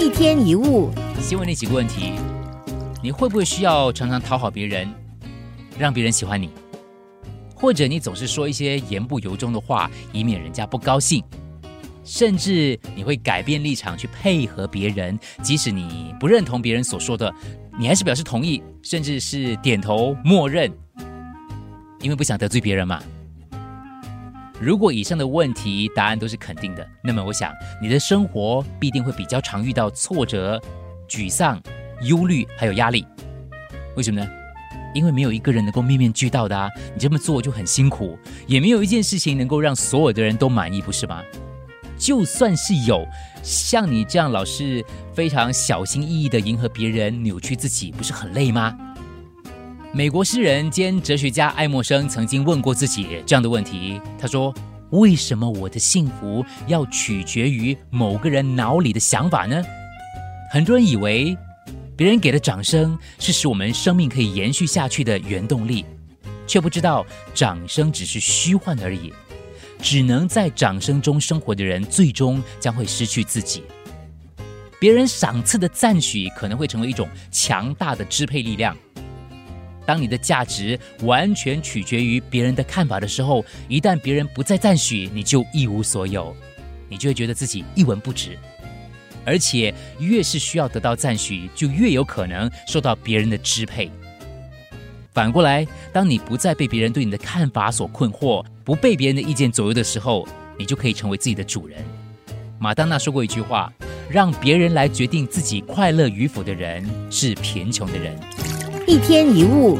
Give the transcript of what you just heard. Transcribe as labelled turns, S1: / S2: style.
S1: 一天一物，
S2: 先问你几个问题：你会不会需要常常讨好别人，让别人喜欢你？或者你总是说一些言不由衷的话，以免人家不高兴？甚至你会改变立场去配合别人，即使你不认同别人所说的，你还是表示同意，甚至是点头默认，因为不想得罪别人嘛？如果以上的问题答案都是肯定的，那么我想你的生活必定会比较常遇到挫折、沮丧、忧虑还有压力。为什么呢？因为没有一个人能够面面俱到的啊！你这么做就很辛苦，也没有一件事情能够让所有的人都满意，不是吗？就算是有像你这样老是非常小心翼翼的迎合别人、扭曲自己，不是很累吗？美国诗人兼哲学家爱默生曾经问过自己这样的问题。他说：“为什么我的幸福要取决于某个人脑里的想法呢？”很多人以为别人给的掌声是使我们生命可以延续下去的原动力，却不知道掌声只是虚幻而已。只能在掌声中生活的人，最终将会失去自己。别人赏赐的赞许可能会成为一种强大的支配力量。当你的价值完全取决于别人的看法的时候，一旦别人不再赞许，你就一无所有，你就会觉得自己一文不值。而且，越是需要得到赞许，就越有可能受到别人的支配。反过来，当你不再被别人对你的看法所困惑，不被别人的意见左右的时候，你就可以成为自己的主人。马当娜说过一句话：“让别人来决定自己快乐与否的人，是贫穷的人。”
S1: 一天一物。